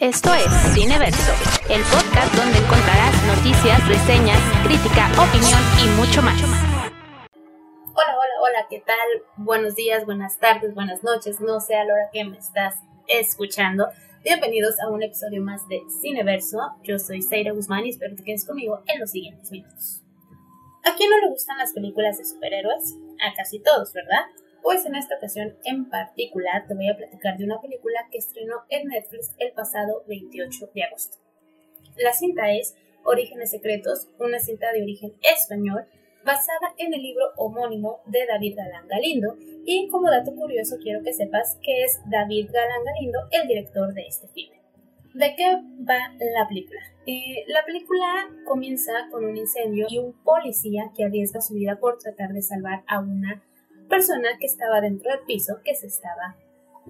Esto es Cineverso, el podcast donde encontrarás noticias, reseñas, crítica, opinión y mucho más. Hola, hola, hola, ¿qué tal? Buenos días, buenas tardes, buenas noches, no sé a la hora que me estás escuchando. Bienvenidos a un episodio más de Cineverso. Yo soy Zaira Guzmán y espero que quedes conmigo en los siguientes minutos. ¿A quién no le gustan las películas de superhéroes? A casi todos, ¿verdad? Pues en esta ocasión en particular te voy a platicar de una película que estrenó en Netflix el pasado 28 de agosto. La cinta es Orígenes Secretos, una cinta de origen español basada en el libro homónimo de David Galán Galindo y como dato curioso quiero que sepas que es David Galán Galindo el director de este filme. ¿De qué va la película? Eh, la película comienza con un incendio y un policía que arriesga su vida por tratar de salvar a una persona que estaba dentro del piso que se estaba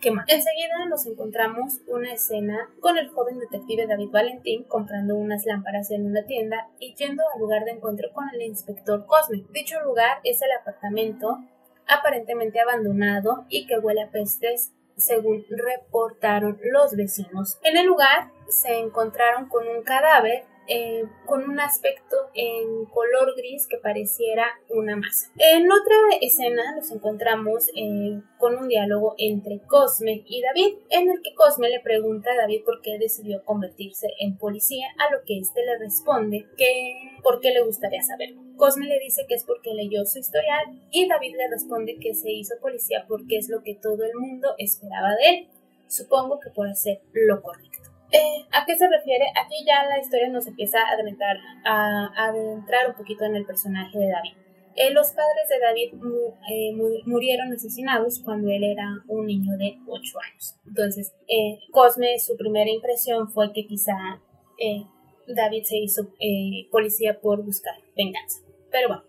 quemando. Enseguida nos encontramos una escena con el joven detective David Valentín comprando unas lámparas en una tienda y yendo al lugar de encuentro con el inspector Cosme. Dicho lugar es el apartamento aparentemente abandonado y que huele a pestes según reportaron los vecinos. En el lugar se encontraron con un cadáver eh, con un aspecto en color gris que pareciera una masa. En otra escena nos encontramos eh, con un diálogo entre Cosme y David, en el que Cosme le pregunta a David por qué decidió convertirse en policía, a lo que éste le responde que por qué le gustaría saberlo. Cosme le dice que es porque leyó su historial y David le responde que se hizo policía porque es lo que todo el mundo esperaba de él. Supongo que por hacer lo correcto. Eh, ¿A qué se refiere? Aquí ya la historia nos empieza a adentrar, a, adentrar un poquito en el personaje de David. Eh, los padres de David eh, murieron asesinados cuando él era un niño de 8 años. Entonces, Cosme, su primera impresión fue que quizá David se hizo policía por buscar venganza. Pero bueno,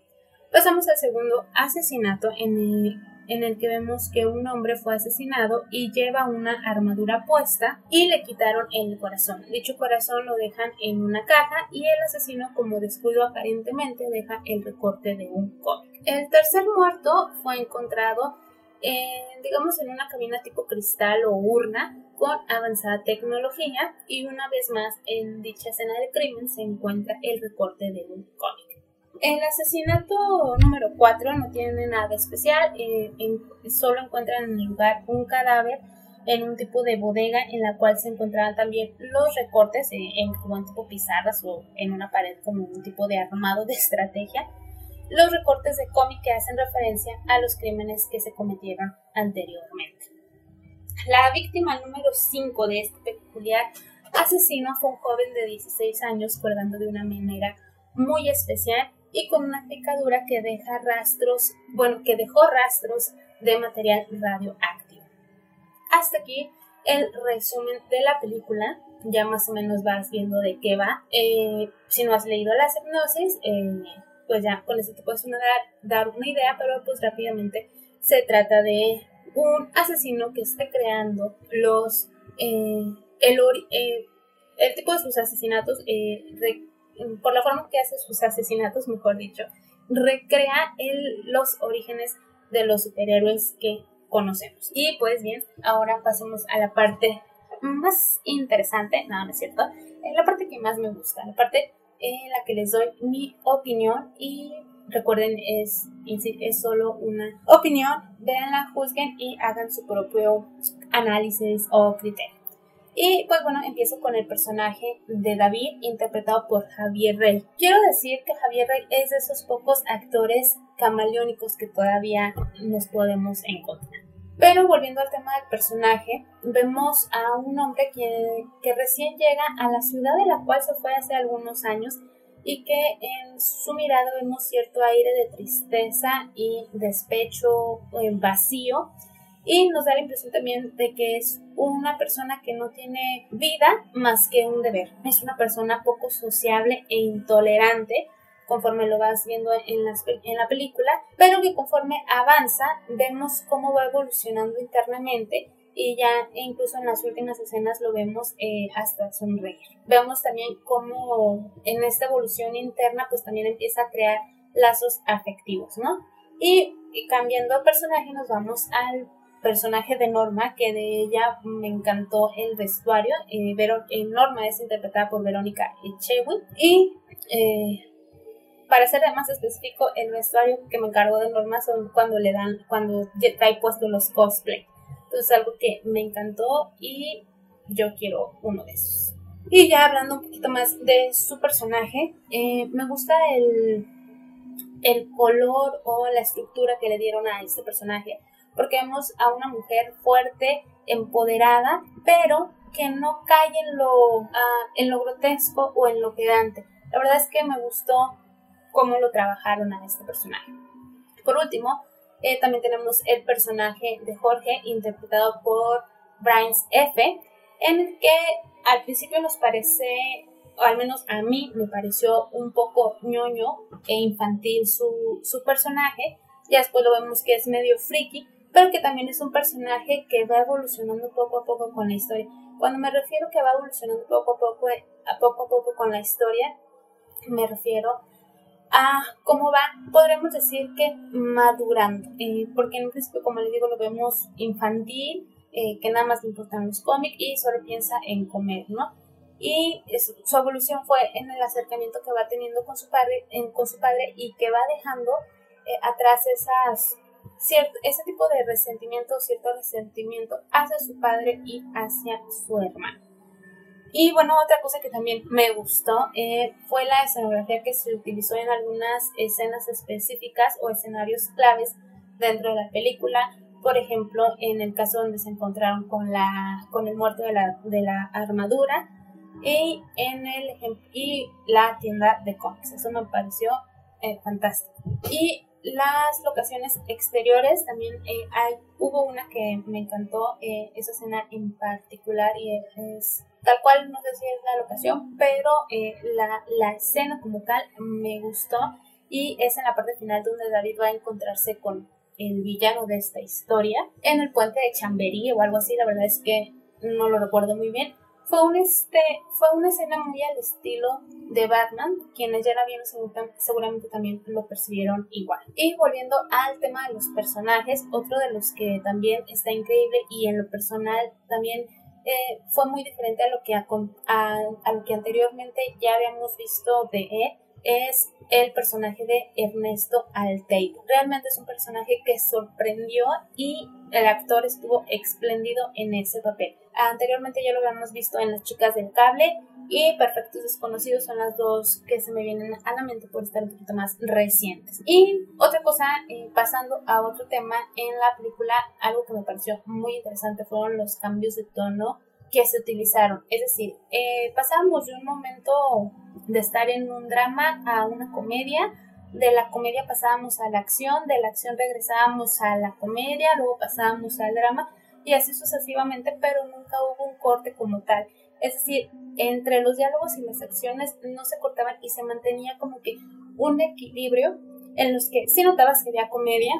pasamos al segundo asesinato en el en el que vemos que un hombre fue asesinado y lleva una armadura puesta y le quitaron el corazón. Dicho corazón lo dejan en una caja y el asesino como descuido aparentemente deja el recorte de un cómic. El tercer muerto fue encontrado en, digamos en una cabina tipo cristal o urna con avanzada tecnología y una vez más en dicha escena de crimen se encuentra el recorte de un cómic. El asesinato número 4 no tiene nada especial, eh, solo encuentran en el lugar un cadáver en un tipo de bodega en la cual se encontraban también los recortes eh, en como un tipo pizarras o en una pared como un tipo de armado de estrategia, los recortes de cómic que hacen referencia a los crímenes que se cometieron anteriormente. La víctima número 5 de este peculiar asesino fue un joven de 16 años colgando de una manera muy especial y con una picadura que deja rastros, bueno, que dejó rastros de material radioactivo. Hasta aquí el resumen de la película. Ya más o menos vas viendo de qué va. Eh, si no has leído las hipnosis, eh, pues ya con eso te puedes dar, dar, una idea, pero pues rápidamente se trata de un asesino que está creando los eh, el, tipo de sus asesinatos por la forma que hace sus asesinatos, mejor dicho, recrea los orígenes de los superhéroes que conocemos. Y pues bien, ahora pasemos a la parte más interesante, no, no es cierto, en la parte que más me gusta, la parte en la que les doy mi opinión y recuerden es, es solo una opinión, véanla, juzguen y hagan su propio análisis o criterio. Y pues bueno, empiezo con el personaje de David, interpretado por Javier Rey. Quiero decir que Javier Rey es de esos pocos actores camaleónicos que todavía nos podemos encontrar. Pero volviendo al tema del personaje, vemos a un hombre que, que recién llega a la ciudad de la cual se fue hace algunos años y que en su mirada vemos cierto aire de tristeza y despecho eh, vacío y nos da la impresión también de que es una persona que no tiene vida más que un deber. Es una persona poco sociable e intolerante conforme lo vas viendo en, en la película, pero que conforme avanza vemos cómo va evolucionando internamente y ya incluso en las últimas escenas lo vemos eh, hasta sonreír. Vemos también cómo en esta evolución interna pues también empieza a crear lazos afectivos, ¿no? Y, y cambiando personaje nos vamos al personaje de Norma, que de ella me encantó el vestuario. Eh, Norma es interpretada por Verónica Echewin. Y eh, para ser más específico, el vestuario que me encargó de Norma son cuando le dan, cuando trae puesto los cosplay. Entonces algo que me encantó y yo quiero uno de esos. Y ya hablando un poquito más de su personaje, eh, me gusta el, el color o la estructura que le dieron a este personaje, porque vemos a una mujer fuerte, empoderada, pero que no cae en lo, ah, en lo grotesco o en lo pedante. La verdad es que me gustó cómo lo trabajaron a este personaje. Por último, eh, también tenemos el personaje de Jorge, interpretado por Brian F., en el que al principio nos parece, o al menos a mí me pareció un poco ñoño e infantil su, su personaje, ya después lo vemos que es medio friki, pero que también es un personaje que va evolucionando poco a poco con la historia. Cuando me refiero que va evolucionando poco a poco, a poco a poco con la historia, me refiero a cómo va, podremos decir que madurando, eh, porque en principio, como les digo, lo vemos infantil, eh, que nada más le importan los cómics y solo piensa en comer, ¿no? Y su evolución fue en el acercamiento que va teniendo con su padre, en, con su padre y que va dejando eh, atrás esas, cierto, ese tipo de resentimiento, cierto resentimiento hacia su padre y hacia su hermano. Y bueno, otra cosa que también me gustó eh, fue la escenografía que se utilizó en algunas escenas específicas o escenarios claves dentro de la película por ejemplo, en el caso donde se encontraron con, la, con el muerto de la, de la armadura y en el y la tienda de cómics. Eso me pareció eh, fantástico. Y las locaciones exteriores también eh, hay, hubo una que me encantó, eh, esa escena en particular y es tal cual, no sé si es la locación, pero la, la escena como tal me gustó y es en la parte final donde David va a encontrarse con el villano de esta historia en el puente de Chamberí o algo así, la verdad es que no lo recuerdo muy bien. Fue, un este, fue una escena muy al estilo de Batman, quienes ya la vieron seguramente también lo percibieron igual. Y volviendo al tema de los personajes, otro de los que también está increíble y en lo personal también eh, fue muy diferente a lo que, a, a lo que anteriormente ya habíamos visto de él es el personaje de Ernesto Alteiro. Realmente es un personaje que sorprendió y el actor estuvo espléndido en ese papel. Anteriormente ya lo habíamos visto en Las Chicas del Cable y Perfectos Desconocidos son las dos que se me vienen a la mente por estar un poquito más recientes. Y otra cosa, eh, pasando a otro tema, en la película algo que me pareció muy interesante fueron los cambios de tono que se utilizaron. Es decir, eh, pasamos de un momento de estar en un drama a una comedia, de la comedia pasábamos a la acción, de la acción regresábamos a la comedia, luego pasábamos al drama y así sucesivamente, pero nunca hubo un corte como tal. Es decir, entre los diálogos y las acciones no se cortaban y se mantenía como que un equilibrio en los que sí notabas que había comedia,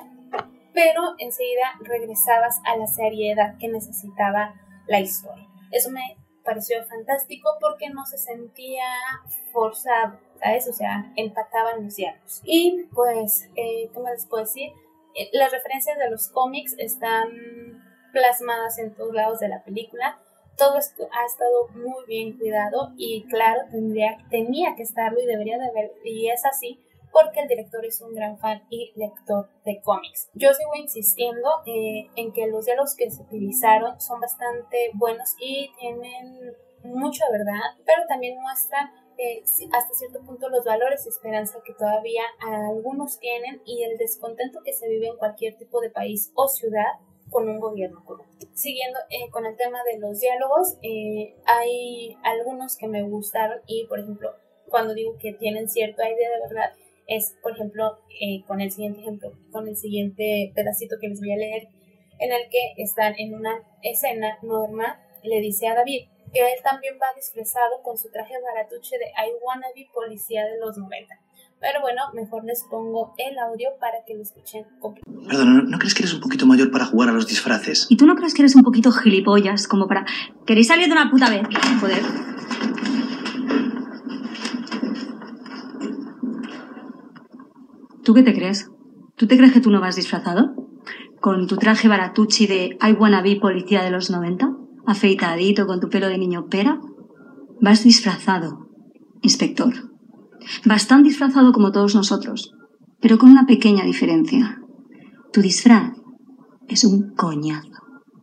pero enseguida regresabas a la seriedad que necesitaba la historia. Eso me pareció fantástico porque no se sentía forzado, ¿sabes? O sea, empataban los diálogos. Y pues, eh, ¿qué más les puedo decir? Eh, las referencias de los cómics están plasmadas en todos lados de la película. Todo esto ha estado muy bien cuidado y claro, tendría, tenía que estarlo y debería de haber, y es así porque el director es un gran fan y lector de cómics. Yo sigo insistiendo eh, en que los diálogos que se utilizaron son bastante buenos y tienen mucha verdad, pero también muestran eh, hasta cierto punto los valores y esperanza que todavía algunos tienen y el descontento que se vive en cualquier tipo de país o ciudad con un gobierno corrupto. Siguiendo eh, con el tema de los diálogos, hay algunos que me gustaron y, por ejemplo, cuando digo que tienen cierta idea de verdad, es, por ejemplo, eh, con el siguiente ejemplo, con el siguiente pedacito que les voy a leer, en el que están en una escena, Norma le dice a David que él también va disfrazado con su traje baratuche de I wanna be policía de los 90. Pero bueno, mejor les pongo el audio para que lo escuchen completo. Perdón, ¿no crees que eres un poquito mayor para jugar a los disfraces? ¿Y tú no crees que eres un poquito gilipollas como para... ¿Queréis salir de una puta vez? Joder. ¿Tú qué te crees? ¿Tú te crees que tú no vas disfrazado? con tu traje baratucci de I wanna be policía de los 90, afeitadito con tu pelo de niño pera. Vas disfrazado, inspector. Vas tan disfrazado como todos nosotros, pero con una pequeña diferencia. Tu disfraz es un coñazo.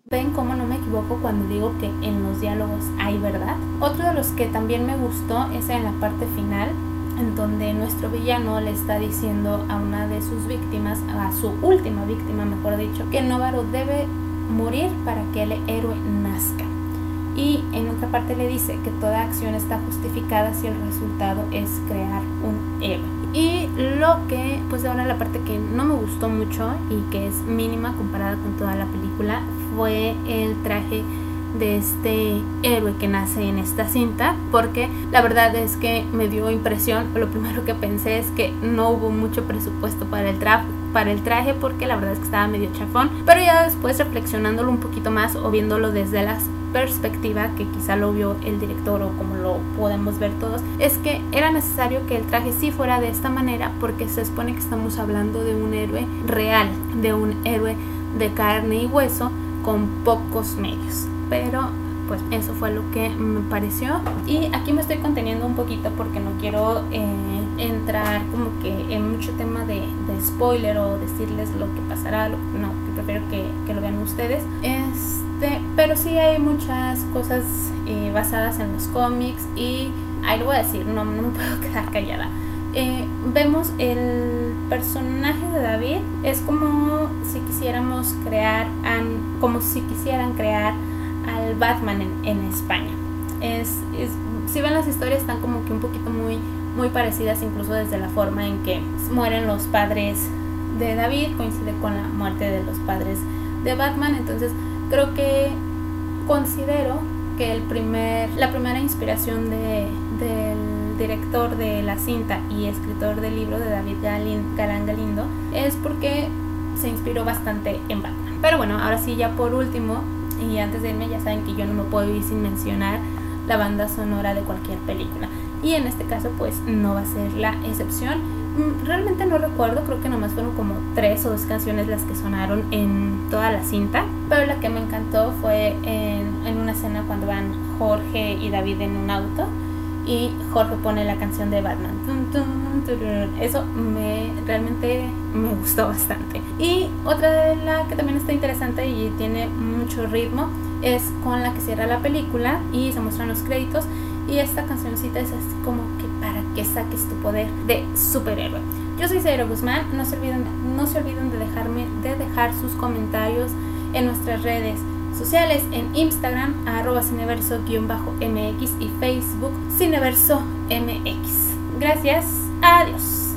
¿Ven cómo no me equivoco cuando digo que en los diálogos hay verdad? Otro de los que también me gustó es en la parte final, en donde nuestro villano le está diciendo a una de sus víctimas, a su última víctima mejor dicho, que Novaro debe morir para que el héroe nazca. Y en otra parte le dice que toda acción está justificada si el resultado es crear un héroe. Y lo que, pues ahora la parte que no me gustó mucho y que es mínima comparada con toda la película fue el traje de este héroe que nace en esta cinta porque la verdad es que me dio impresión lo primero que pensé es que no hubo mucho presupuesto para el traje para el traje porque la verdad es que estaba medio chafón pero ya después reflexionándolo un poquito más o viéndolo desde las perspectiva que quizá lo vio el director o como lo podemos ver todos, es que era necesario que el traje sí fuera de esta manera porque se supone que estamos hablando de un héroe real, de un héroe de carne y hueso con pocos medios. Pero pues eso fue lo que me pareció y aquí me estoy conteniendo un poquito porque no quiero eh, entrar como que en mucho tema de, spoiler o decirles lo que pasará no, prefiero que, que lo vean ustedes es este, pero sí hay muchas cosas eh, basadas en los cómics y ahí lo voy a decir, no, no me puedo quedar callada. Eh, vemos el personaje de David es como si quisiéramos crear como si quisieran crear al Batman en, España es, si ven las historias están como que un poquito muy muy parecidas incluso desde la forma en que mueren los padres de David coincide con la muerte de los padres de Batman entonces creo que considero que el primer, la primera inspiración de, del director de la cinta y escritor del libro de David Galán Galindo es porque se inspiró bastante en Batman. Pero bueno, ahora sí, ya por último, y antes de irme, ya saben que yo no me puedo ir sin mencionar la banda sonora de cualquier película. Y en este caso, pues no va a ser la excepción. Mm, realmente no recuerdo, creo que nomás fueron como tres o dos canciones las que sonaron en toda la cinta, pero la que me encantó fue en, en una escena cuando van Jorge y David en un auto y Jorge pone la canción de Batman. Eso me realmente me gustó bastante. Y otra de la que también está interesante y tiene mucho ritmo es con la que cierra la película y se muestran los créditos y esta cancioncita es así como que para que saques tu poder de superhéroe. Yo soy Zaira Guzmán, no se olviden, no se olviden de dejarme, de dejar sus comentarios en nuestras redes sociales en Instagram arroba cineverso-mx y Facebook cineverso mx. Gracias, adiós.